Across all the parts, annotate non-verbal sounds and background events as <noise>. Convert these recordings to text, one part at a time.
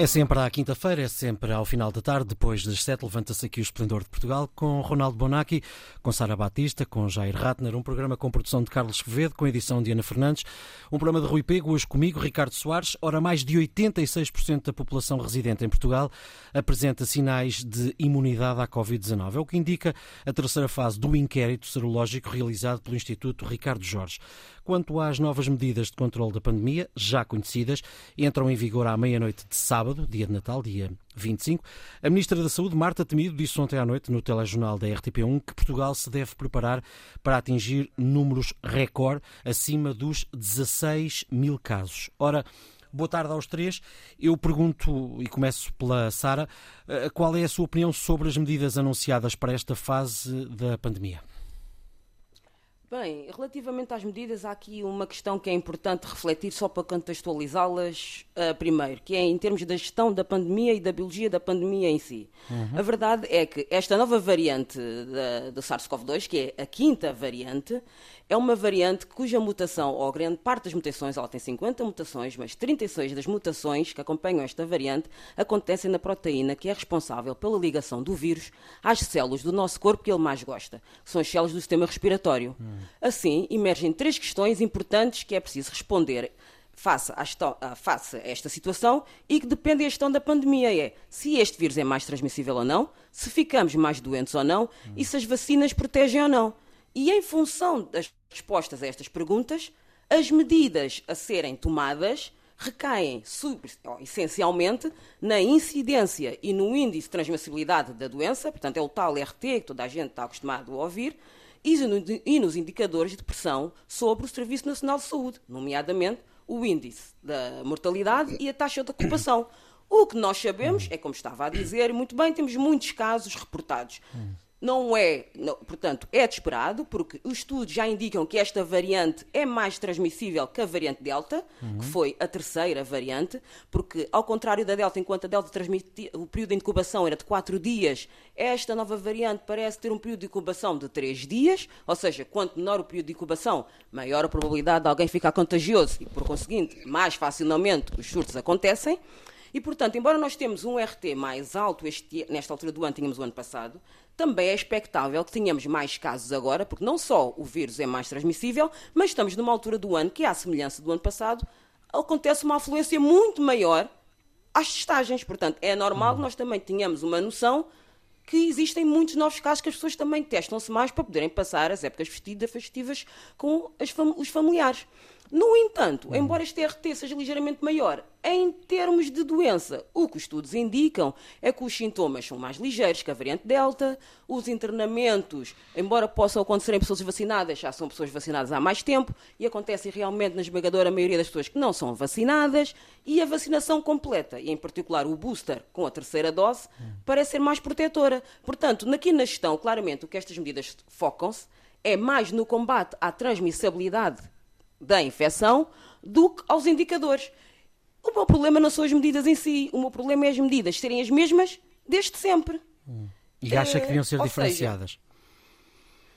É sempre à quinta-feira, é sempre ao final da tarde, depois das sete, levanta-se aqui o Esplendor de Portugal com Ronaldo Bonacci, com Sara Batista, com Jair Ratner, um programa com produção de Carlos Quevedo, com edição de Ana Fernandes, um programa de Rui Pego, hoje comigo, Ricardo Soares. Ora, mais de 86% da população residente em Portugal apresenta sinais de imunidade à Covid-19. É o que indica a terceira fase do inquérito serológico realizado pelo Instituto Ricardo Jorge. Quanto às novas medidas de controle da pandemia, já conhecidas, entram em vigor à meia-noite de sábado, dia de Natal, dia 25. A Ministra da Saúde, Marta Temido, disse ontem à noite no telejornal da RTP1 que Portugal se deve preparar para atingir números recorde acima dos 16 mil casos. Ora, Boa tarde aos três. Eu pergunto, e começo pela Sara, eh, qual é a sua opinião sobre as medidas anunciadas para esta fase da pandemia? Bem, relativamente às medidas, há aqui uma questão que é importante refletir só para contextualizá-las uh, primeiro, que é em termos da gestão da pandemia e da biologia da pandemia em si. Uhum. A verdade é que esta nova variante do SARS-CoV-2, que é a quinta variante, é uma variante cuja mutação, ou grande parte das mutações, ela tem 50 mutações, mas 36 das mutações que acompanham esta variante acontecem na proteína que é responsável pela ligação do vírus às células do nosso corpo que ele mais gosta, que são as células do sistema respiratório. Hum. Assim, emergem três questões importantes que é preciso responder face a, face a esta situação e que depende da gestão da pandemia. É se este vírus é mais transmissível ou não, se ficamos mais doentes ou não hum. e se as vacinas protegem ou não. E em função das respostas a estas perguntas, as medidas a serem tomadas recaem sub, essencialmente na incidência e no índice de transmissibilidade da doença, portanto é o tal RT que toda a gente está acostumado a ouvir, e nos indicadores de pressão sobre o Serviço Nacional de Saúde, nomeadamente o índice da mortalidade e a taxa de ocupação. O que nós sabemos é, como estava a dizer, muito bem, temos muitos casos reportados não é, não, portanto, é de esperado, porque os estudos já indicam que esta variante é mais transmissível que a variante Delta, uhum. que foi a terceira variante, porque, ao contrário da Delta, enquanto a Delta transmitia, o período de incubação era de 4 dias, esta nova variante parece ter um período de incubação de 3 dias, ou seja, quanto menor o período de incubação, maior a probabilidade de alguém ficar contagioso e, por conseguinte, mais facilmente os surtos acontecem. E, portanto, embora nós temos um RT mais alto este, nesta altura do ano, tínhamos o ano passado, também é expectável que tenhamos mais casos agora, porque não só o vírus é mais transmissível, mas estamos numa altura do ano que, à semelhança do ano passado, acontece uma afluência muito maior às testagens. Portanto, é normal que nós também tenhamos uma noção que existem muitos novos casos que as pessoas também testam-se mais para poderem passar as épocas festivas com fam os familiares. No entanto, uhum. embora este RT seja ligeiramente maior, em termos de doença, o que os estudos indicam é que os sintomas são mais ligeiros que a variante Delta, os internamentos, embora possam acontecer em pessoas vacinadas, já são pessoas vacinadas há mais tempo e acontecem realmente na esmagadora maioria das pessoas que não são vacinadas, e a vacinação completa, e em particular o booster com a terceira dose, uhum. parece ser mais protetora. Portanto, aqui na gestão, claramente, o que estas medidas focam-se é mais no combate à transmissibilidade da infecção do que aos indicadores. O meu problema não são as medidas em si, o meu problema é as medidas serem as mesmas desde sempre. Hum. E acha que deviam ser uh, diferenciadas? Seja,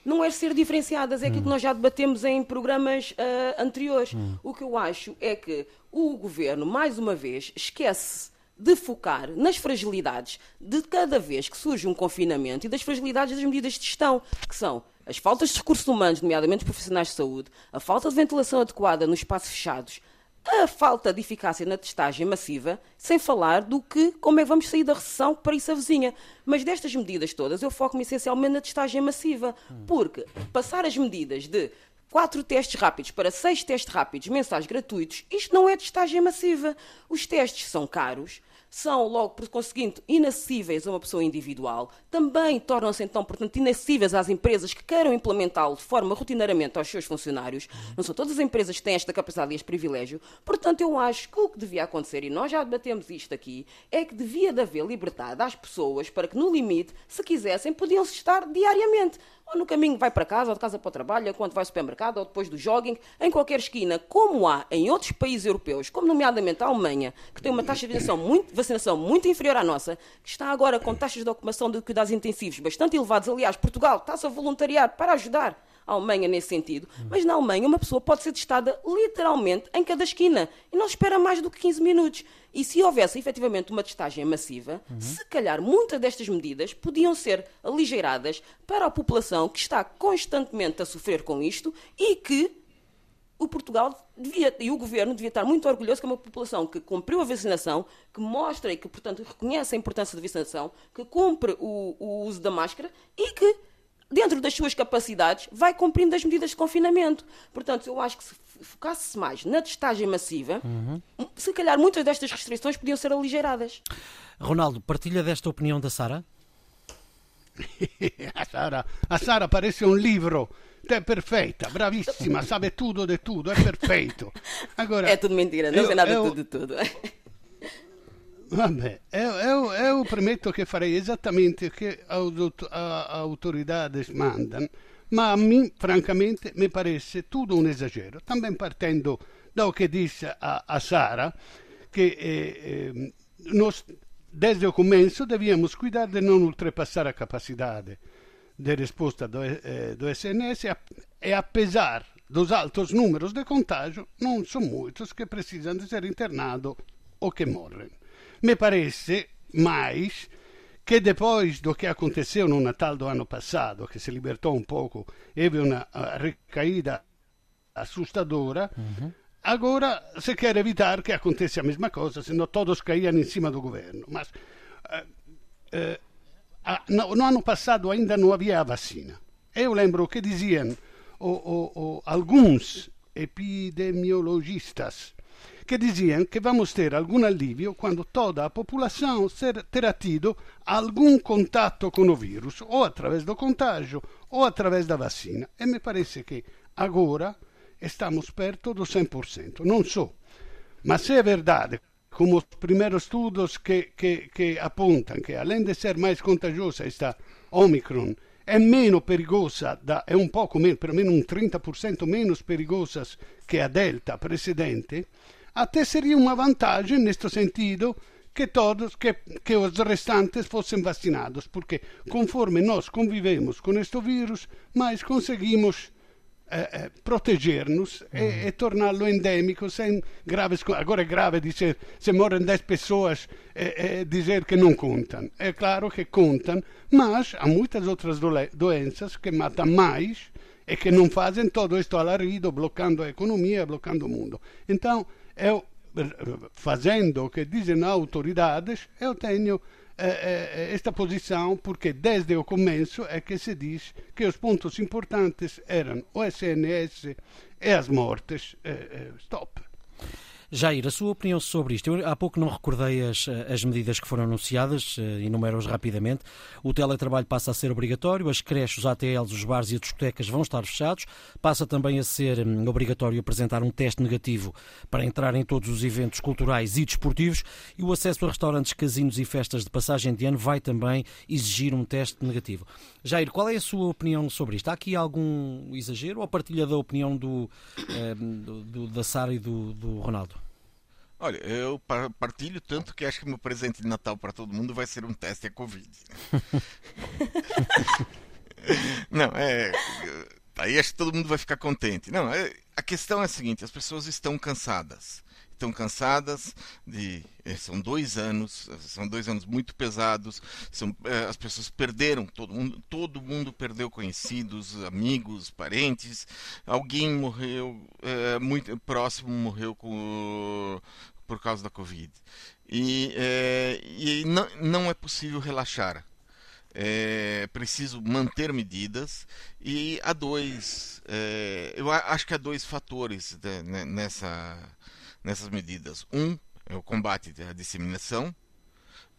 não é ser diferenciadas, é hum. aquilo que nós já debatemos em programas uh, anteriores. Hum. O que eu acho é que o governo, mais uma vez, esquece de focar nas fragilidades de cada vez que surge um confinamento e das fragilidades das medidas de gestão, que são as faltas de recursos humanos, nomeadamente profissionais de saúde, a falta de ventilação adequada nos espaços fechados, a falta de eficácia na testagem massiva, sem falar do que, como é que vamos sair da recessão para isso a vizinha. Mas destas medidas todas, eu foco-me essencialmente na testagem massiva, porque passar as medidas de quatro testes rápidos para seis testes rápidos mensais gratuitos, isto não é testagem massiva. Os testes são caros, são, logo por conseguinte, inacessíveis a uma pessoa individual, também tornam-se, então, portanto, inacessíveis às empresas que queiram implementá-lo de forma rotineiramente aos seus funcionários. Não são todas as empresas que têm esta capacidade e este privilégio. Portanto, eu acho que o que devia acontecer, e nós já debatemos isto aqui, é que devia de haver liberdade às pessoas para que, no limite, se quisessem, podiam estar diariamente ou no caminho vai para casa, ou de casa para o trabalho, quando vai ao supermercado, ou depois do jogging, em qualquer esquina, como há em outros países europeus, como nomeadamente a Alemanha, que tem uma taxa de vacinação muito, vacinação muito inferior à nossa, que está agora com taxas de ocupação de cuidados intensivos bastante elevados. Aliás, Portugal está-se a voluntariar para ajudar a Alemanha nesse sentido, mas na Alemanha uma pessoa pode ser testada literalmente em cada esquina e não espera mais do que 15 minutos. E se houvesse efetivamente uma testagem massiva, uhum. se calhar muitas destas medidas podiam ser aligeiradas para a população que está constantemente a sofrer com isto e que o Portugal devia, e o governo devia estar muito orgulhoso que é uma população que cumpriu a vacinação, que mostra e que, portanto, reconhece a importância da vacinação, que cumpre o, o uso da máscara e que, dentro das suas capacidades, vai cumprindo as medidas de confinamento. Portanto, eu acho que se focasse-se mais na testagem massiva, uhum. se calhar muitas destas restrições podiam ser aligeiradas. Ronaldo, partilha desta opinião da Sara? <laughs> a Sara, a Sara parece um livro é perfeita, bravissima, sabe tudo de tudo, é perfeito. <laughs> Agora, é tudo mentira, não sei nada eu, tudo de tudo. Vabbè, eu, eu, eu prometto che farei esattamente che as autoridades mandam, ma a mim, francamente, me parece tudo um exagero. Também partendo do que disse a, a Sara, que eh, eh, nós, desde o começo, devíamos cuidar de não ultrapassar a capacidade de resposta do, eh, do SNS e apesar dos altos números de contágio, não são muitos que precisam de ser internados ou que morrem. Me parece mais que depois do que aconteceu no Natal do ano passado, que se libertou um pouco, teve uma recaída assustadora, uhum. agora se quer evitar que aconteça a mesma coisa, senão todos caíam em cima do governo. Mas uh, uh, no, no, ano passado ainda não havia a vacina. Eu lembro que diziam o, o, o, alguns epidemiologistas que diziam que vamos ter algum alívio quando toda a população terá tido algum contato com o vírus, ou através do contágio, ou através da vacina. E me parece que agora estamos perto do 100%. Não sou. Mas se é verdade como os primeiros estudos que, que, que apontam que, além de ser mais contagiosa, esta Omicron é menos perigosa, da, um pouco pelo menos um 30% menos perigosa que a Delta precedente, até seria uma vantagem, neste sentido, que todos, que, que os restantes fossem vacinados, porque conforme nós convivemos com este vírus, mais conseguimos eh, eh, proteger-nos uhum. e, e torná-lo endémico sem graves agora é grave dizer se morrem 10 pessoas é, é dizer que não contam é claro que contam mas há muitas outras doenças que matam mais e que não fazem todo isto alarido bloqueando a economia bloqueando o mundo então eu fazendo o que dizem autoridades eu tenho esta posição porque desde o começo é que se diz que os pontos importantes eram o SNS e as mortes. Stop. Jair, a sua opinião sobre isto? Eu há pouco não recordei as, as medidas que foram anunciadas, eh, enumero-as rapidamente. O teletrabalho passa a ser obrigatório, as creches, os ATLs, os bares e as discotecas vão estar fechados. Passa também a ser hum, obrigatório apresentar um teste negativo para entrar em todos os eventos culturais e desportivos. E o acesso a restaurantes, casinos e festas de passagem de ano vai também exigir um teste negativo. Jair, qual é a sua opinião sobre isto? Há aqui algum exagero ou partilha da opinião do, eh, do, do da Sara e do, do Ronaldo? Olha, eu partilho tanto que acho que meu presente de Natal para todo mundo vai ser um teste a Covid. <laughs> Não, é. Aí acho que todo mundo vai ficar contente. Não, é, a questão é a seguinte: as pessoas estão cansadas estão cansadas de eh, são dois anos são dois anos muito pesados são eh, as pessoas perderam todo mundo todo mundo perdeu conhecidos amigos parentes alguém morreu é, muito próximo morreu com por causa da covid. E, é, e não, não é possível relaxar. É preciso manter medidas. E há dois é, eu acho que há dois fatores de, né, nessa nessas medidas. Um é o combate à disseminação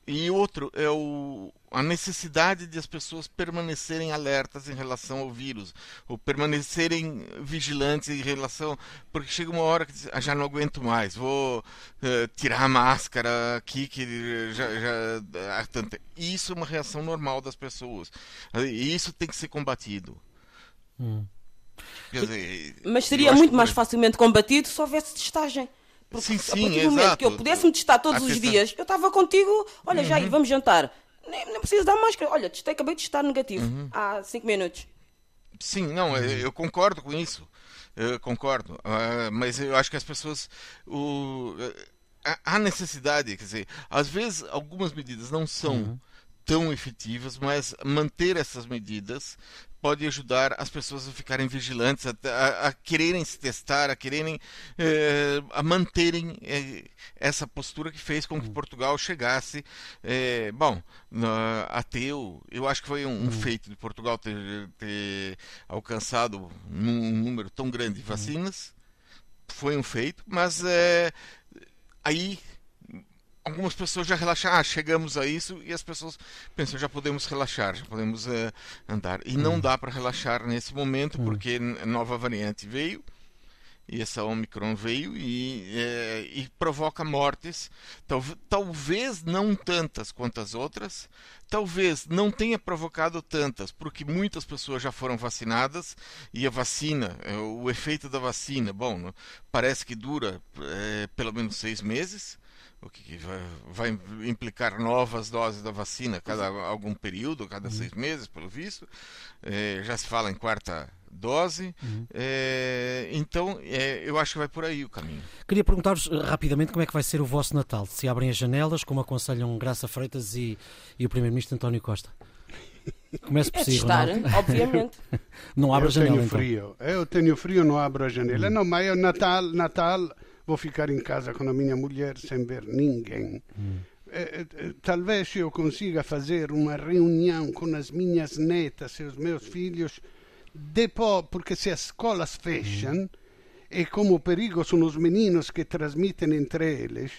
e outro é o, a necessidade de as pessoas permanecerem alertas em relação ao vírus, ou permanecerem vigilantes em relação. Porque chega uma hora que diz, ah, já não aguento mais, vou uh, tirar a máscara aqui, que já. já tanto. Isso é uma reação normal das pessoas. E isso tem que ser combatido. Hum. Dizer, Mas seria muito mais facilmente combatido se houvesse testagem. Porque sim, sim, a partir do momento exato. que eu pudesse me testar todos a os questão... dias, eu estava contigo, olha, uhum. já aí, vamos jantar. Nem, nem preciso dar máscara. Olha, testei, acabei de testar negativo uhum. há 5 minutos. Sim, não, uhum. eu concordo com isso. Eu concordo. Uh, mas eu acho que as pessoas. O, há necessidade, quer dizer, às vezes algumas medidas não são. Uhum tão efetivas, mas manter essas medidas pode ajudar as pessoas a ficarem vigilantes, a, a, a quererem se testar, a quererem eh, a manterem eh, essa postura que fez com que uhum. Portugal chegasse, eh, bom, até o, eu acho que foi um, um uhum. feito de Portugal ter, ter alcançado um, número tão grande de uhum. vacinas, foi um feito, mas aí algumas pessoas já relaxam, ah, chegamos a isso e as pessoas pensam, já podemos relaxar, já podemos uh, andar. E não hum. dá para relaxar nesse momento hum. porque nova variante veio e essa Omicron veio e, é, e provoca mortes, Tal, talvez não tantas quanto as outras, talvez não tenha provocado tantas, porque muitas pessoas já foram vacinadas e a vacina, é, o efeito da vacina, bom, parece que dura é, pelo menos seis meses, o que vai, vai, implicar novas doses da vacina cada algum período, cada uhum. seis meses, pelo visto. É, já se fala em quarta dose. Uhum. É, então, é, eu acho que vai por aí o caminho. Queria perguntar-vos eh, rapidamente como é que vai ser o vosso Natal. Se abrem as janelas, como aconselham Graça Freitas e, e o Primeiro-Ministro António Costa. Comece por é si, testar, obviamente. <laughs> não abre eu a janela. Tenho então. frio. Eu tenho frio, não abro a janela. Uhum. Não, mas é Natal, Natal vou ficar em casa com a minha mulher sem ver ninguém. Hum. talvez eu consiga fazer uma reunião com as minhas netas e os meus filhos depois, porque se as escolas fecham, hum. e como o perigo são os meninos que transmitem entre eles,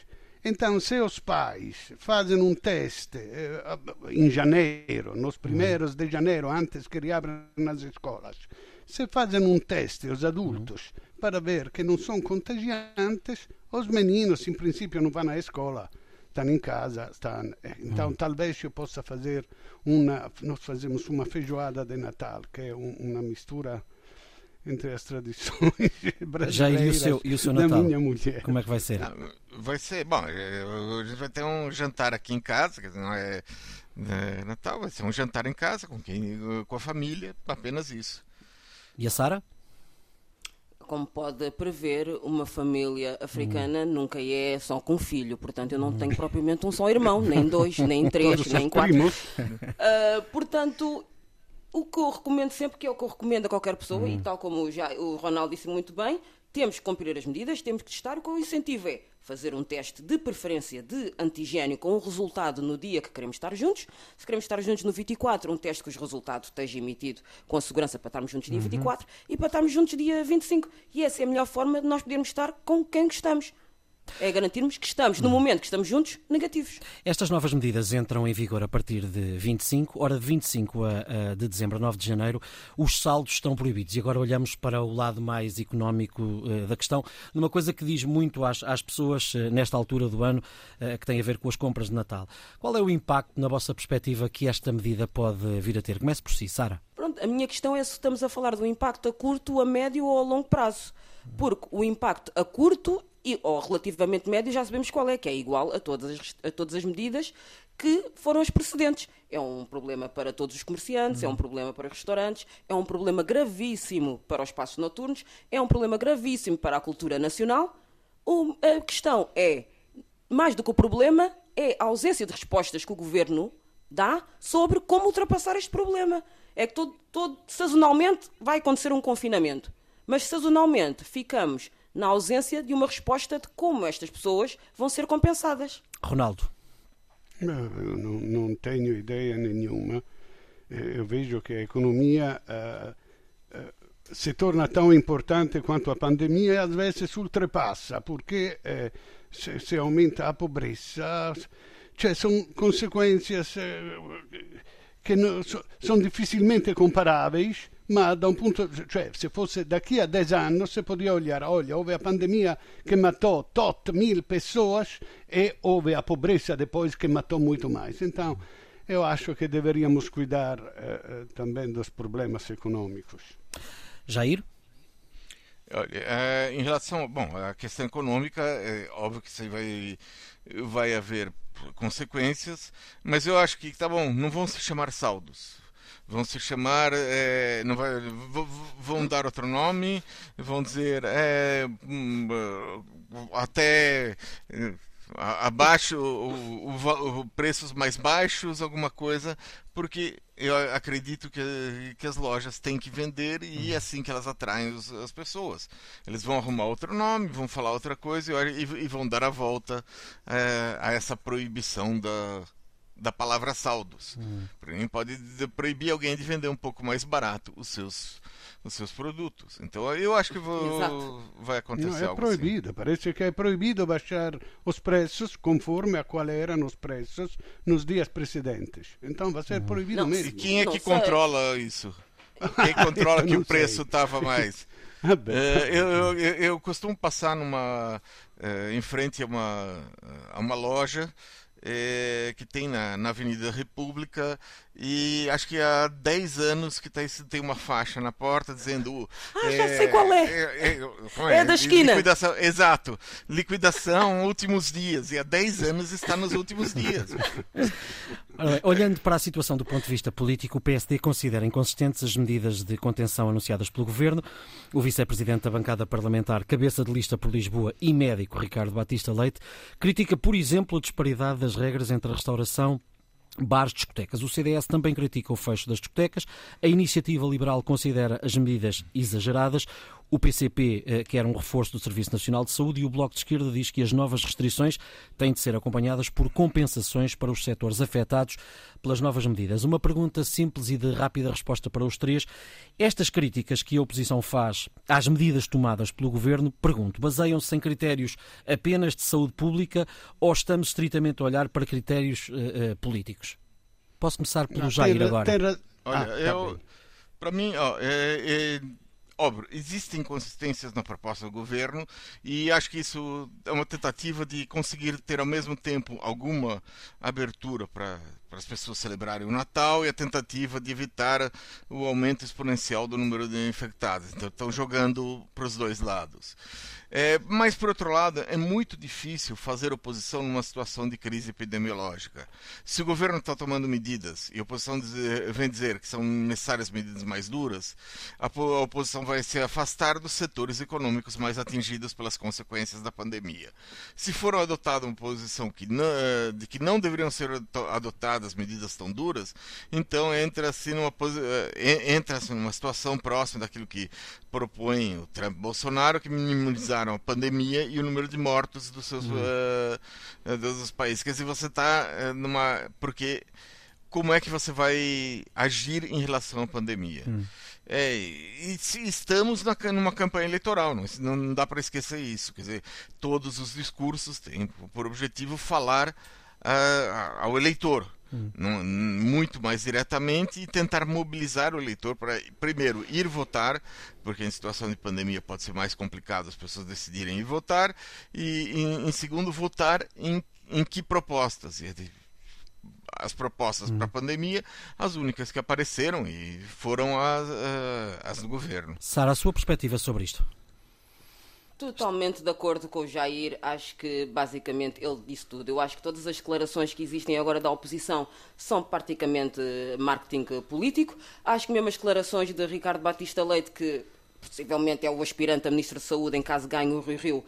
então se os pais fazem um teste eh, em janeiro, nos primeiros de janeiro, antes que reabram as escolas, se fazem um teste os adultos para ver que não são contagiantes, os meninos, em princípio, não vão à escola, estão em casa. Estão... Então, hum. talvez eu possa fazer uma. Nós fazemos uma feijoada de Natal, que é um, uma mistura entre as tradições brasileiras <laughs> Já, e o seu, e o seu Natal? da minha mulher. Como é que vai ser? Vai ser, bom, a gente vai ter um jantar aqui em casa, que não é, é, Natal, vai ser um jantar em casa com quem, com a família, apenas isso. E a Sara? Como pode prever, uma família africana hum. nunca é só com um filho. Portanto, eu não hum. tenho propriamente um só irmão, nem dois, nem <laughs> três, nem quatro. Uh, portanto, o que eu recomendo sempre, que é o que eu recomendo a qualquer pessoa, hum. e tal como já o Ronaldo disse muito bem, temos que cumprir as medidas, temos que testar. O que eu incentivo é fazer um teste de preferência de antigênio com o resultado no dia que queremos estar juntos. Se queremos estar juntos no 24, um teste que os resultados esteja emitido com a segurança para estarmos juntos dia uhum. 24 e para estarmos juntos dia 25. E essa é a melhor forma de nós podermos estar com quem gostamos é garantirmos que estamos, no momento que estamos juntos, negativos. Estas novas medidas entram em vigor a partir de 25, hora de 25 a, a, de dezembro a 9 de janeiro, os saldos estão proibidos. E agora olhamos para o lado mais económico uh, da questão, numa coisa que diz muito às, às pessoas uh, nesta altura do ano, uh, que tem a ver com as compras de Natal. Qual é o impacto, na vossa perspectiva, que esta medida pode vir a ter? Comece por si, Sara. Pronto, a minha questão é se estamos a falar do impacto a curto, a médio ou a longo prazo. Porque o impacto a curto e, ou relativamente médio, já sabemos qual é, que é igual a todas as, a todas as medidas que foram as precedentes. É um problema para todos os comerciantes, uhum. é um problema para restaurantes, é um problema gravíssimo para os espaços noturnos, é um problema gravíssimo para a cultura nacional. O, a questão é, mais do que o problema, é a ausência de respostas que o governo dá sobre como ultrapassar este problema. É que todo, todo sazonalmente vai acontecer um confinamento, mas sazonalmente ficamos na ausência de uma resposta de como estas pessoas vão ser compensadas. Ronaldo. Não, não, não tenho ideia nenhuma. Eh, eu vejo que a economia uh, uh, se torna tão importante quanto a pandemia e às vezes ultrapassa, porque uh, se, se, aumenta a pobreza, cioè sono conseguenze che no, so, sono difficilmente comparabili ma da un punto, cioè se fosse da qui a 10 anni si poteva olhar, olha, houve a pandemia che matou tot mil pessoas e houve a pobreza depois que matou muito mais. Então, eu acho que deveríamos cuidar eh, também dos problemas econômicos. Jair? Olha, é, em relação, bom, à questão econômica, é óbvio que isso vai, vai haver consequências, mas eu acho que, tá bom, não vão se chamar saldos Vão se chamar, é, não vai, vão dar outro nome, vão dizer é, até abaixo o, o, o, preços mais baixos alguma coisa porque eu acredito que, que as lojas têm que vender e é assim que elas atraem os, as pessoas. Eles vão arrumar outro nome vão falar outra coisa e, e vão dar a volta é, a essa proibição da da palavra saldos. Hum. Pode proibir alguém de vender um pouco mais barato os seus os seus produtos. Então eu acho que vou, vai acontecer Não, é algo proibido. Assim. Parece que é proibido baixar os preços conforme a qual eram os preços nos dias precedentes. Então vai ser hum. proibido Não, mesmo. E quem é que controla isso? Quem controla <laughs> que o preço estava mais? <laughs> Ah, é, eu, eu, eu, costumo passar numa é, em frente a uma, a uma loja é, que tem na, na Avenida República e acho que há 10 anos que tá, tem uma faixa na porta dizendo. Ah, é, já sei qual é. É, é, é da esquina. Liquidação, exato. Liquidação últimos dias. E há 10 anos está nos últimos dias. <laughs> Olhando para a situação do ponto de vista político, o PSD considera inconsistentes as medidas de contenção anunciadas pelo governo. O vice-presidente da bancada parlamentar, cabeça de lista por Lisboa e médico Ricardo Batista Leite, critica, por exemplo, a disparidade das regras entre a restauração bares, discotecas. O CDS também critica o fecho das discotecas. A iniciativa liberal considera as medidas exageradas. O PCP eh, quer um reforço do Serviço Nacional de Saúde e o Bloco de Esquerda diz que as novas restrições têm de ser acompanhadas por compensações para os setores afetados pelas novas medidas. Uma pergunta simples e de rápida resposta para os três. Estas críticas que a oposição faz às medidas tomadas pelo governo, pergunto, baseiam-se em critérios apenas de saúde pública ou estamos estritamente a olhar para critérios uh, uh, políticos? Posso começar pelo Não, Jair tem, agora. Tem, Olha, ah, tá eu, para mim, ó, é, é Óbvio, existem inconsistências na proposta do governo e acho que isso é uma tentativa de conseguir ter ao mesmo tempo alguma abertura para para as pessoas celebrarem o Natal e a tentativa de evitar o aumento exponencial do número de infectados. Então estão jogando para os dois lados. É, mas, por outro lado, é muito difícil fazer oposição numa situação de crise epidemiológica. Se o governo está tomando medidas e a oposição dizer, vem dizer que são necessárias medidas mais duras, a, a oposição vai se afastar dos setores econômicos mais atingidos pelas consequências da pandemia. Se for adotada uma posição que não, de que não deveriam ser adotadas medidas tão duras, então entra-se numa, eh, entra numa situação próxima daquilo que propõe o Trump Bolsonaro, que minimizar a pandemia e o número de mortos dos seus uhum. uh, dos países. Quer dizer, você está numa. Porque como é que você vai agir em relação à pandemia? Uhum. É, e estamos na, numa campanha eleitoral, não, não dá para esquecer isso. Quer dizer, todos os discursos têm por objetivo falar uh, ao eleitor muito mais diretamente e tentar mobilizar o eleitor para, primeiro, ir votar, porque em situação de pandemia pode ser mais complicado as pessoas decidirem ir votar, e, em, em segundo, votar em, em que propostas. As propostas para a pandemia, as únicas que apareceram e foram as, eh, as do governo. Sara, a sua perspectiva sobre isto? Totalmente de acordo com o Jair, acho que basicamente ele disse tudo. Eu acho que todas as declarações que existem agora da oposição são praticamente marketing político. Acho que mesmo as declarações de Ricardo Batista Leite, que possivelmente é o aspirante a Ministro da Saúde em caso ganhe o Rio Rio,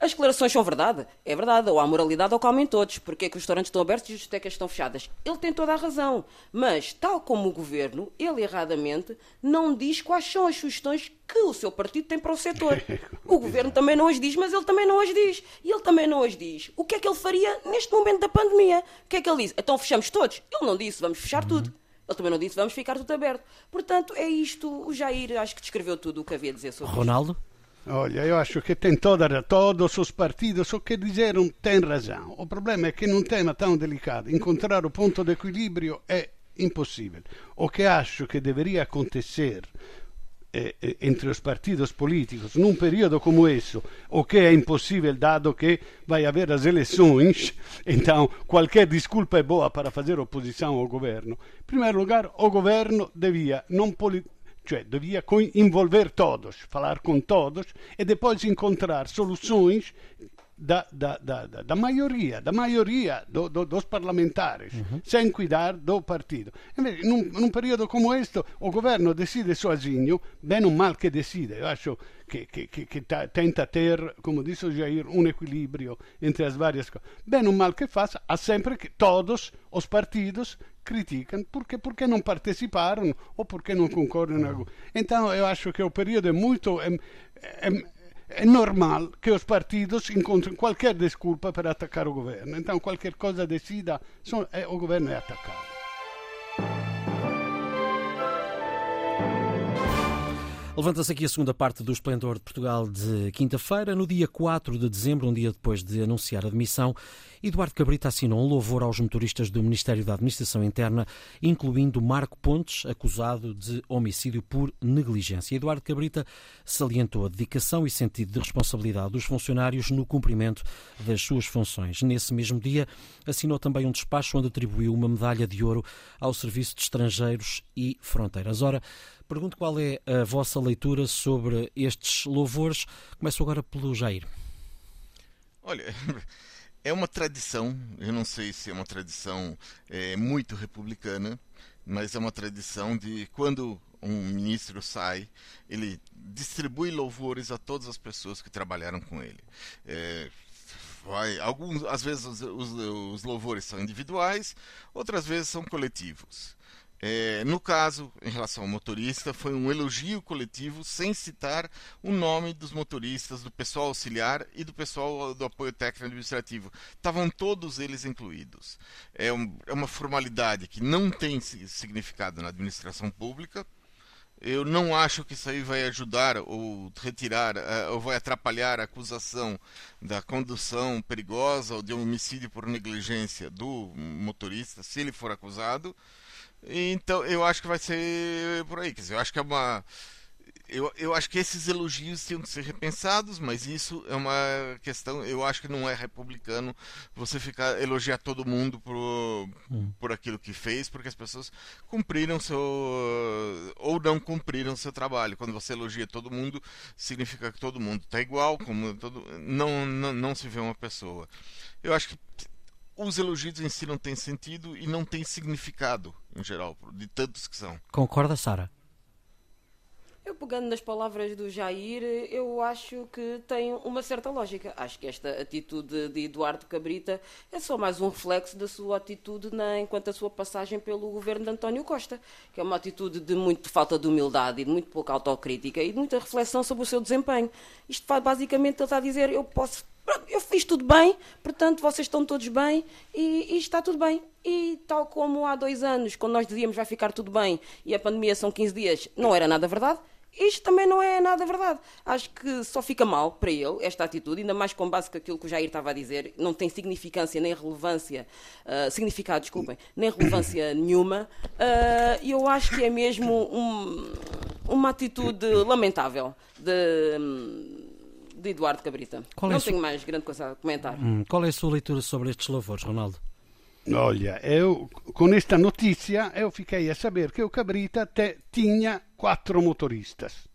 as declarações são verdade. É verdade. Ou há moralidade ou comem todos. Porque é que os restaurantes estão abertos e as discotecas estão fechadas? Ele tem toda a razão. Mas, tal como o governo, ele erradamente não diz quais são as sugestões que o seu partido tem para o setor. <laughs> O governo também não as diz, mas ele também não as diz. E ele também não as diz. O que é que ele faria neste momento da pandemia? O que é que ele diz? Então fechamos todos. Ele não disse, vamos fechar tudo. Ele também não disse, vamos ficar tudo aberto. Portanto, é isto. O Jair acho que descreveu tudo o que havia a dizer sobre Ronaldo? Isto. Olha, eu acho que tem toda, todos os partidos o que disseram têm razão. O problema é que num tema tão delicado encontrar o ponto de equilíbrio é impossível. O que acho que deveria acontecer eh, eh, entre os partidos políticos num período como esse, o que é impossível dado que vai haver as eleições, <laughs> então qualquer desculpa é boa para fazer oposição ao governo. Em primeiro lugar, o governo devia não politizar cioè devia envolver todos, falar com todos e depois encontrar soluções da, da, da, da maioria, da maioria do, do, dos parlamentares, uhum. sem cuidar do partido. Invece, num, num período como este, o governo decide sozinho, bem ou mal que decide, eu acho que, que, que, que tenta ter, como disse o Jair, um equilíbrio entre as várias coisas. Bem ou mal que faça, há sempre que todos os partidos criticam porque, porque não participaram ou porque não concordam. Então eu acho que o período é muito... É, é, é normal que os partidos encontrem qualquer desculpa para atacar o governo. Então, qualquer coisa decida, é, o governo é atacado. Levanta-se aqui a segunda parte do Esplendor de Portugal de quinta-feira. No dia 4 de dezembro, um dia depois de anunciar a demissão, Eduardo Cabrita assinou um louvor aos motoristas do Ministério da Administração Interna, incluindo Marco Pontes, acusado de homicídio por negligência. Eduardo Cabrita salientou a dedicação e sentido de responsabilidade dos funcionários no cumprimento das suas funções. Nesse mesmo dia, assinou também um despacho onde atribuiu uma medalha de ouro ao Serviço de Estrangeiros e Fronteiras. Ora, Pergunto qual é a vossa leitura sobre estes louvores. Começo agora pelo Jair. Olha, <laughs> é uma tradição, eu não sei se é uma tradição é, muito republicana, mas é uma tradição de quando um ministro sai, ele distribui louvores a todas as pessoas que trabalharam com ele. É, vai, alguns, às vezes os, os, os louvores são individuais, outras vezes são coletivos. É, no caso, em relação ao motorista, foi um elogio coletivo sem citar o nome dos motoristas, do pessoal auxiliar e do pessoal do apoio técnico administrativo. Estavam todos eles incluídos. É, um, é uma formalidade que não tem significado na administração pública. Eu não acho que isso aí vai ajudar ou retirar uh, ou vai atrapalhar a acusação da condução perigosa ou de um homicídio por negligência do motorista, se ele for acusado. Então, eu acho que vai ser por aí. Quer dizer, eu acho que é uma. Eu, eu acho que esses elogios tinham que ser repensados, mas isso é uma questão. Eu acho que não é republicano você ficar elogiar todo mundo por, hum. por aquilo que fez, porque as pessoas cumpriram seu. ou não cumpriram seu trabalho. Quando você elogia todo mundo, significa que todo mundo está igual, como todo, não, não, não se vê uma pessoa. Eu acho que os elogios em si não têm sentido e não têm significado, em geral, de tantos que são. Concorda, Sara? Eu pegando nas palavras do Jair, eu acho que tem uma certa lógica. Acho que esta atitude de Eduardo Cabrita é só mais um reflexo da sua atitude na, enquanto a sua passagem pelo governo de António Costa, que é uma atitude de muito falta de humildade e de muito pouca autocrítica e de muita reflexão sobre o seu desempenho. Isto basicamente ele está a dizer, eu posso eu fiz tudo bem, portanto vocês estão todos bem e, e, está tudo bem. E tal como há dois anos, quando nós dizíamos vai ficar tudo bem e a pandemia são 15 dias, não era nada verdade, isto também não é nada verdade. Acho que só fica mal para ele esta atitude, ainda mais com base com aquilo que o Jair estava a dizer, não tem significância nem relevância, uh, significado, desculpem, nem relevância nenhuma. E uh, eu acho que é mesmo um, uma atitude lamentável de de Eduardo Cabrita. Qual Não é tenho su... mais grande coisa a comentar. Hum, qual é a sua leitura sobre estes louvores, Ronaldo? Olha, eu com esta notícia eu fiquei a saber que o Cabrita te, tinha quatro motoristas.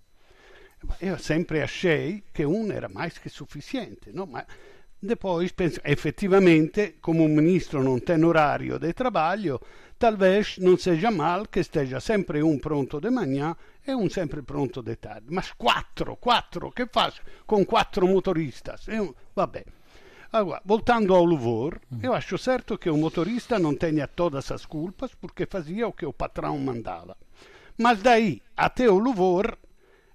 Eu sempre achei que um era mais que suficiente, no? mas depois penso, effettivamente, come un ministro non tem orario di trabalho, talvez non seja mal che esteja sempre un pronto de manhã e un sempre pronto de tarde. Mas quattro, quattro, che faz com quattro motoristas? Eu, vabbè. Agora, voltando ao louvor, mm. eu acho certo que o motorista não tenha todas as culpas porque fazia o que o patrão mandava. Mas daí até o louvor,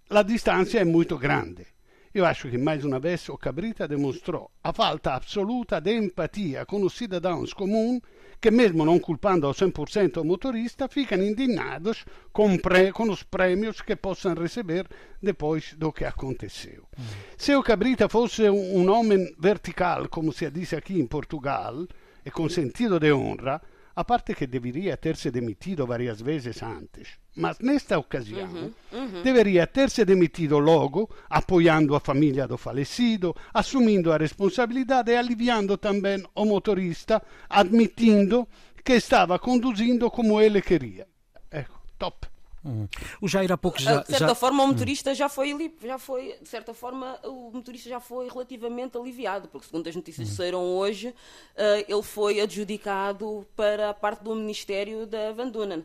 a distância é muito grande. Eu acho que mais uma vez o Cabrita demonstrou a falta absoluta de empatia com os cidadãos comuns que, mesmo não culpando ao 100% o motorista, ficam indignados com, pre, com os prêmios que possam receber depois do que aconteceu. Mm. Se o Cabrita fosse um, um homem vertical, como se diz aqui em Portugal, e com sentido de honra, a parte que deveria ter-se demitido várias vezes antes. Mas nesta ocasião uhum, uhum. deveria ter-se demitido logo, apoiando a família do falecido, assumindo a responsabilidade e aliviando também o motorista, admitindo que estava conduzindo como ele queria. Ecco, top. Hum. O Jair há pouco já. De certa já... forma, o motorista hum. já, foi, já foi. De certa forma, o motorista já foi relativamente aliviado, porque, segundo as notícias hum. que saíram hoje, uh, ele foi adjudicado para a parte do Ministério da Van Dunen.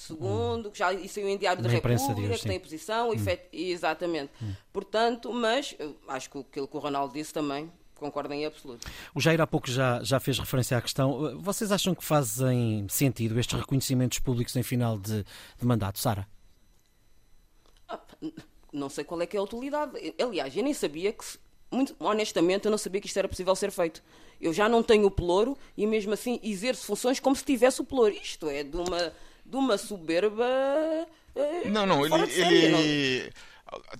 Segundo, hum. já isso saiu em Diário da República, que tem posição, hum. efet... exatamente. Hum. Portanto, mas acho que aquilo que o Ronaldo disse também concordo em absoluto. O Jair há pouco já, já fez referência à questão. Vocês acham que fazem sentido estes reconhecimentos públicos em final de, de mandato, Sara? Ah, não sei qual é que é a utilidade. Aliás, eu nem sabia que, muito honestamente, eu não sabia que isto era possível ser feito. Eu já não tenho o pelouro e mesmo assim exerço funções como se tivesse o pelouro. Isto é de uma, de uma soberba. Eh, não, não, ele, série, ele... Não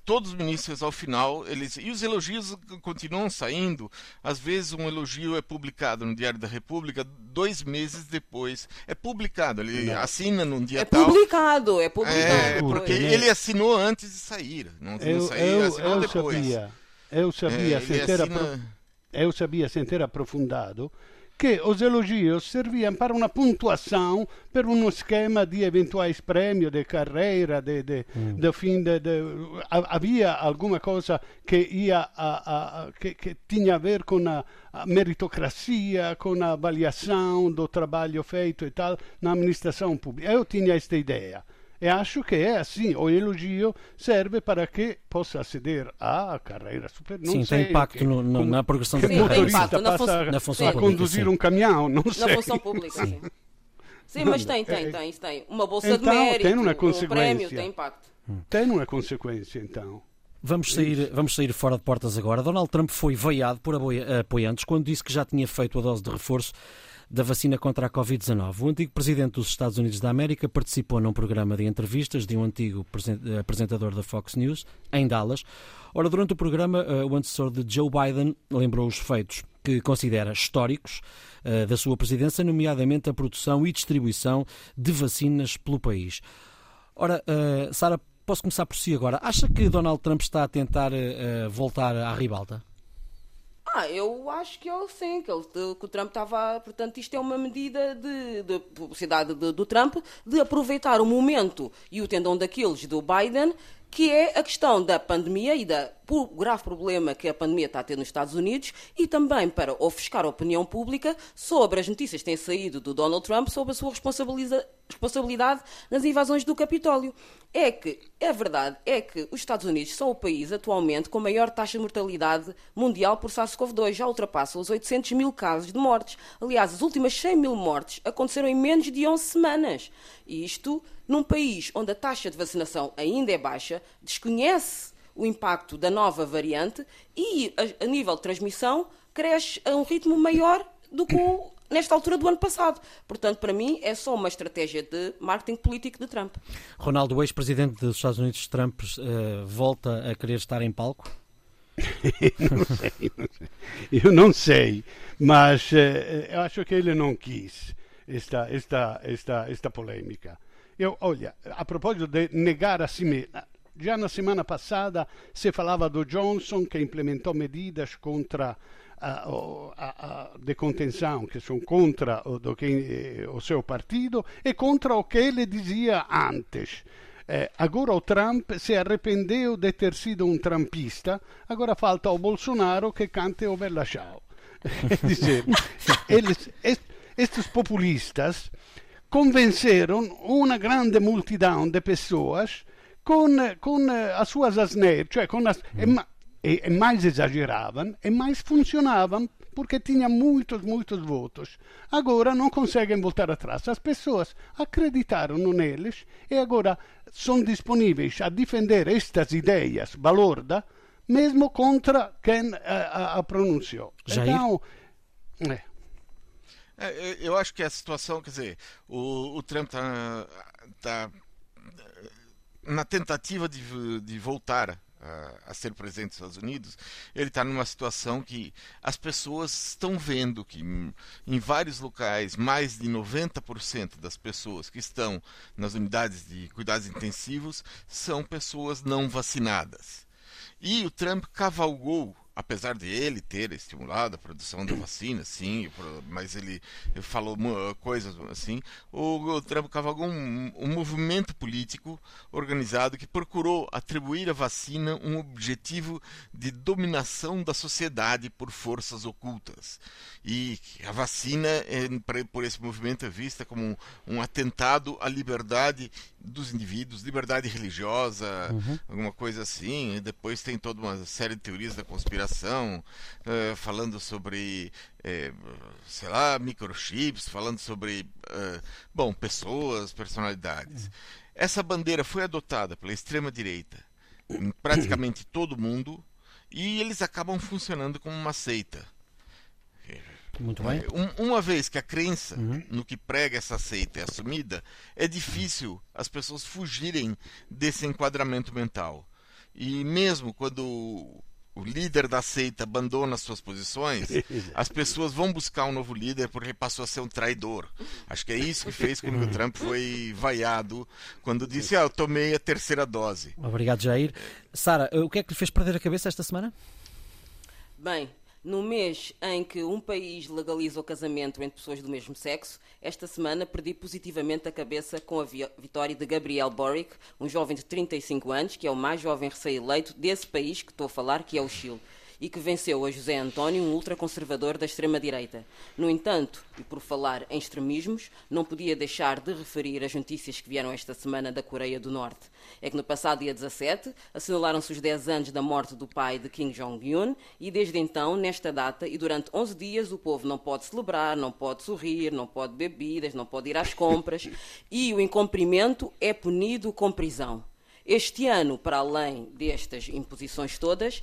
todos os ministros ao final eles e os elogios continuam saindo às vezes um elogio é publicado no Diário da República dois meses depois é publicado ele não. assina num dia é tal publicado é publicado é, porque ele assinou antes de sair não, eu, não saiu, eu, assinou eu depois sabia eu sabia é, sem ter assina... eu sabia sem ter aprofundado che os elogios serviam para uma pontuação, para um esquema de eventuais prêmios de carreira, de, de, mm. de fim de, de, havia alguma coisa que ia a, a, que, que, tinha a ver com a, a meritocracia, com a avaliação do trabalho feito e tal na administração pública. Eu tinha esta ideia. E acho que é assim, o elogio serve para que possa aceder à carreira superior. Sim, sei, tem impacto que, no, no, na progressão da carreira. motorista passa na função a conduzir sim. um caminhão, não sei. Na função pública, sim. Sim, mas tem, tem, é, tem, isso tem. Uma bolsa então, de mérito, tem uma consequência. um prémio, tem impacto. Tem uma consequência, então. Vamos sair, vamos sair fora de portas agora. Donald Trump foi veiado por apoiantes quando disse que já tinha feito a dose de reforço da vacina contra a Covid-19. O antigo presidente dos Estados Unidos da América participou num programa de entrevistas de um antigo apresentador da Fox News, em Dallas. Ora, durante o programa, eh, o antecessor de Joe Biden lembrou os feitos que considera históricos eh, da sua presidência, nomeadamente a produção e distribuição de vacinas pelo país. Ora, Sara, posso começar por si agora. Acha que Donald Trump está a tentar voltar à ribalta? Ah, eu acho que eu sim, que, ele, que o Trump estava. Portanto, isto é uma medida de, de publicidade de, do Trump de aproveitar o momento e o tendão daqueles do Biden, que é a questão da pandemia e da o grave problema que a pandemia está a ter nos Estados Unidos e também para ofuscar a opinião pública sobre as notícias que têm saído do Donald Trump sobre a sua responsabilidade nas invasões do Capitólio. É que, é verdade, é que os Estados Unidos são o país atualmente com a maior taxa de mortalidade mundial por SARS-CoV-2, já ultrapassa os 800 mil casos de mortes. Aliás, as últimas 100 mil mortes aconteceram em menos de 11 semanas. Isto num país onde a taxa de vacinação ainda é baixa, desconhece o impacto da nova variante e, a, a nível de transmissão, cresce a um ritmo maior do que o, <coughs> nesta altura do ano passado. Portanto, para mim, é só uma estratégia de marketing político de Trump. Ronaldo, o ex-presidente dos Estados Unidos, Trump, uh, volta a querer estar em palco? <laughs> não sei, não sei. Eu não sei, mas uh, eu acho que ele não quis esta, esta, esta, esta polêmica. Eu, olha, a propósito de negar a si mesmo, já na semana passada se falava do Johnson que implementou medidas contra a, a, a de contenção que são contra o, do que, eh, o seu partido e contra o que ele dizia antes. Eh, agora o Trump se arrependeu de ter sido um trumpista, agora falta o Bolsonaro que cante o Bella Ciao. <laughs> <laughs> eles, estes populistas convenceram uma grande multidão de pessoas con, con as suas asneiras, cioè con as, mm. e, e, mais exageravam e mais funcionavam porque tinha muitos, muitos votos. Agora não conseguem voltar atrás. As pessoas acreditaram neles e agora são disponíveis a defender estas ideias balorda mesmo contra quem a, a pronunciou. Jair? Então, é. É, eu acho que a situação, quer dizer, o, o Trump está tá na tentativa de, de voltar a, a, ser presidente dos Estados Unidos, ele está numa situação que as pessoas estão vendo que em vários locais, mais de 90% das pessoas que estão nas unidades de cuidados intensivos são pessoas não vacinadas. E o Trump cavalgou apesar de ele ter estimulado a produção da vacina, sim, mas ele falou coisas assim, o Trump cavalgou um, um movimento político organizado que procurou atribuir à vacina um objetivo de dominação da sociedade por forças ocultas. E a vacina, é, por esse movimento, é vista como um, um atentado à liberdade dos indivíduos, liberdade religiosa, uhum. alguma coisa assim. E depois tem toda uma série de teorias da conspiração, uh, falando sobre, uh, sei lá, microchips, falando sobre, uh, bom, pessoas, personalidades. Uhum. Essa bandeira foi adotada pela extrema-direita em praticamente <coughs> todo mundo e eles acabam funcionando como uma seita. Muito bem. Um, uma vez que a crença uhum. no que prega essa seita é assumida, é difícil as pessoas fugirem desse enquadramento mental. E mesmo quando o líder da seita abandona suas posições, <laughs> as pessoas vão buscar um novo líder porque passou a ser um traidor. Acho que é isso que fez com que o Trump foi vaiado quando disse: Ah, eu tomei a terceira dose. Obrigado, Jair. Sara, o que é que lhe fez perder a cabeça esta semana? Bem, no mês em que um país legaliza o casamento entre pessoas do mesmo sexo, esta semana perdi positivamente a cabeça com a vitória de Gabriel Boric, um jovem de 35 anos, que é o mais jovem recém-eleito desse país que estou a falar, que é o Chile e que venceu a José António, um ultraconservador da extrema-direita. No entanto, e por falar em extremismos, não podia deixar de referir as notícias que vieram esta semana da Coreia do Norte. É que no passado dia 17 assinalaram-se os 10 anos da morte do pai de Kim Jong-un e desde então, nesta data e durante 11 dias, o povo não pode celebrar, não pode sorrir, não pode beber bebidas, não pode ir às compras <laughs> e o incumprimento é punido com prisão. Este ano, para além destas imposições todas,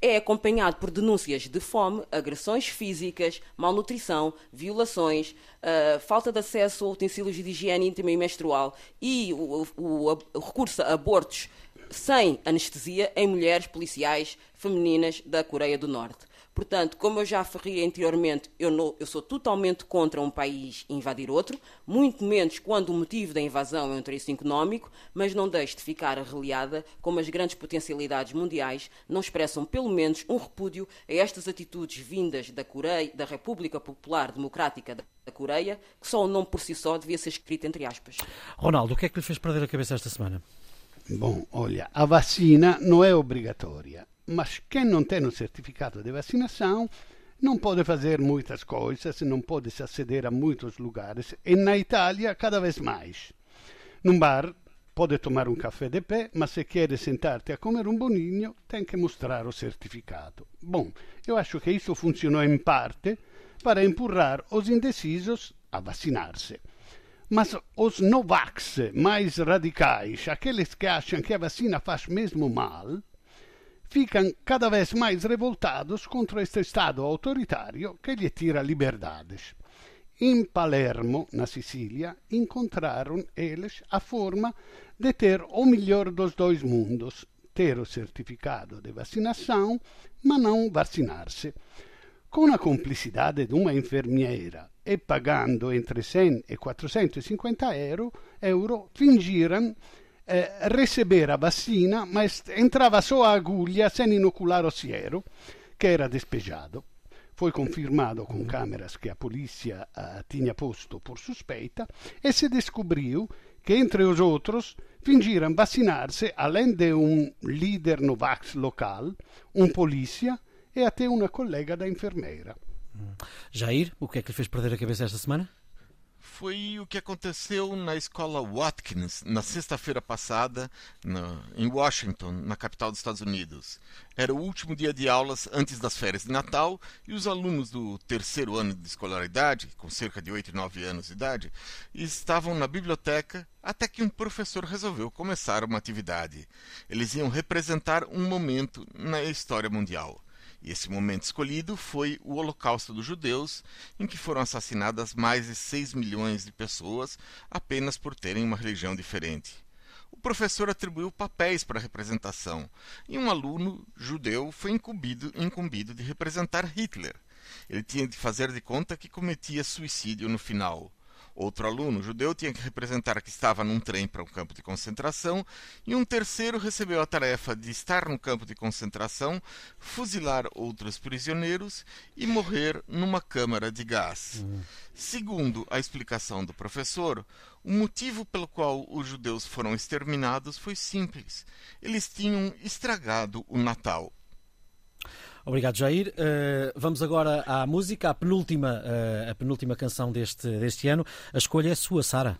é acompanhado por denúncias de fome, agressões físicas, malnutrição, violações, uh, falta de acesso a utensílios de higiene íntima e menstrual e o, o, o recurso a abortos sem anestesia em mulheres policiais femininas da Coreia do Norte. Portanto, como eu já afirmei anteriormente, eu, não, eu, sou totalmente contra um país invadir outro, muito menos quando o motivo da invasão é um interesse económico, mas não deixe de ficar arreliada como as grandes potencialidades mundiais não expressam pelo menos um repúdio a estas atitudes vindas da, Coreia, da República Popular Democrática da Coreia, que só o nome por si só devia ser escrito entre aspas. Ronaldo, o que é que lhe fez perder a cabeça esta semana? Bom, olha, a vacina não é obrigatória mas quem não tem o certificado de vacinação não pode fazer muitas coisas, não pode se aceder a muitos lugares, e na Itália cada vez mais. Num bar pode tomar um café de pé, mas se quer sentar-te a comer um boninho, tem que mostrar o certificado. Bom, eu acho que isso funcionou em parte para empurrar os indecisos a vacinar-se. Mas os Novax mais radicais, aqueles que acham que a vacina faz mesmo mal, ficam cada vez mais revoltados contra este Estado autoritário que lhe tira liberdades. Em Palermo, na Sicília, encontraram eles a forma de ter o melhor dos dois mundos, ter o certificado de vacinação, mas não vacinar-se. Com a cumplicidade de uma enfermeira e pagando entre 100 e 450 euro, euro fingiram eh, receber a vacina, mas entrava só a agulha sem inocular o siero, que era despejado. Foi confirmado com câmeras que a polícia uh, tinha posto por suspeita e se descobriu que, entre os outros, fingiram vacinar-se, além de um líder Novax local, um polícia e até uma colega da enfermeira. Jair, o que é que lhe fez perder a cabeça esta semana? Foi o que aconteceu na escola Watkins na sexta-feira passada, em Washington, na capital dos Estados Unidos. Era o último dia de aulas antes das férias de Natal e os alunos do terceiro ano de escolaridade, com cerca de 8 e 9 anos de idade, estavam na biblioteca até que um professor resolveu começar uma atividade. Eles iam representar um momento na história mundial. E esse momento escolhido foi o Holocausto dos Judeus, em que foram assassinadas mais de 6 milhões de pessoas apenas por terem uma religião diferente. O professor atribuiu papéis para a representação, e um aluno judeu foi incumbido, incumbido de representar Hitler. Ele tinha de fazer de conta que cometia suicídio no final. Outro aluno judeu tinha que representar que estava num trem para um campo de concentração, e um terceiro recebeu a tarefa de estar no campo de concentração, fuzilar outros prisioneiros e morrer numa câmara de gás. Uhum. Segundo a explicação do professor, o motivo pelo qual os judeus foram exterminados foi simples: eles tinham estragado o Natal. Obrigado, Jair. Uh, vamos agora à música, a penúltima, uh, a penúltima canção deste, deste ano. A escolha é sua, Sara.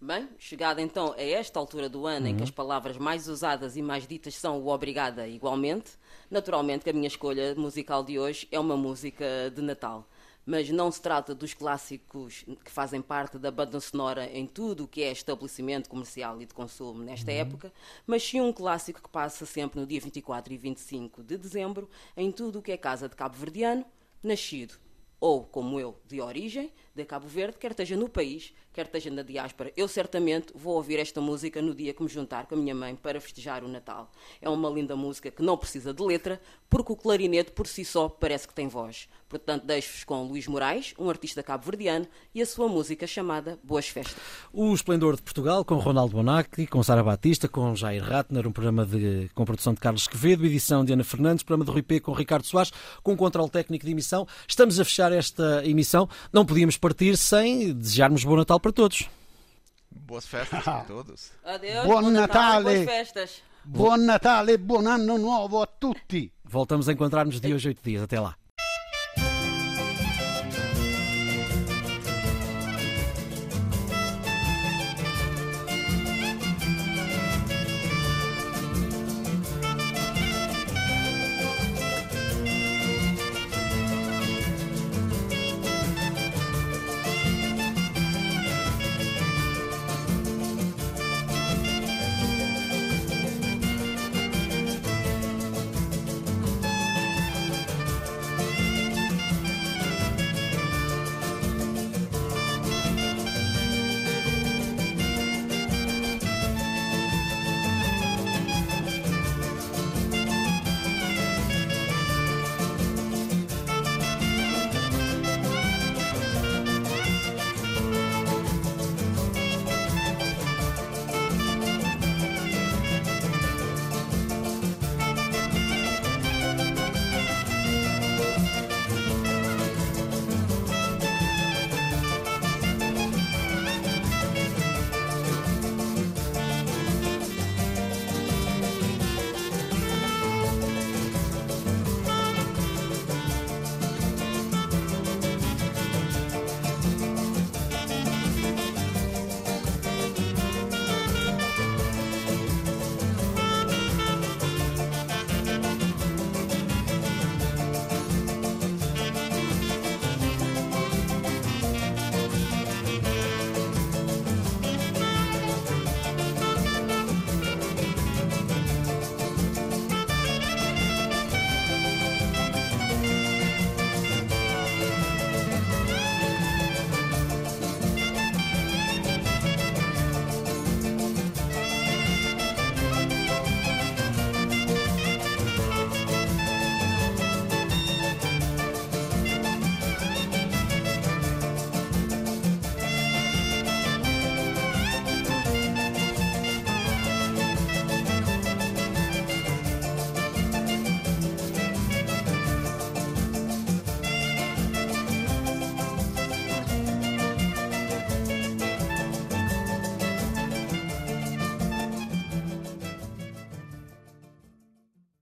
Bem, chegada então a esta altura do ano uhum. em que uhum. as palavras mais usadas e mais ditas são o obrigada igualmente, naturalmente que a minha escolha musical de hoje é uma música de Natal mas não se trata dos clássicos que fazem parte da banda sonora em tudo o que é estabelecimento comercial e de consumo nesta uhum. época, mas sim um clássico que passa sempre no dia 24 e 25 de dezembro em tudo o que é casa de Cabo Verdeano, nascido ou como eu, de origem, de Cabo Verde, quer esteja no país, quer esteja na diáspora. Eu certamente vou ouvir esta música no dia que me juntar com a minha mãe para festejar o Natal. É uma linda música que não precisa de letra, porque o clarinete por si só parece que tem voz. Portanto, deixo-vos com Luís Moraes, um artista cabo-verdiano, e a sua música chamada Boas Festas. O Esplendor de Portugal, com Ronaldo Bonacci, com Sara Batista, com Jair Ratner, um programa de, com produção de Carlos Quevedo, edição de Ana Fernandes, programa de Rui P com Ricardo Soares, com controle técnico de emissão. Estamos a fechar esta emissão. Não podíamos partir sem desejarmos bom Natal para todos. Boas festas a todos. Adeus, buon, buon Natale. Boas festas. Buon Natale e buon anno nuovo a tutti. Voltamos a encontrar-nos de hoje oito dias. Até lá.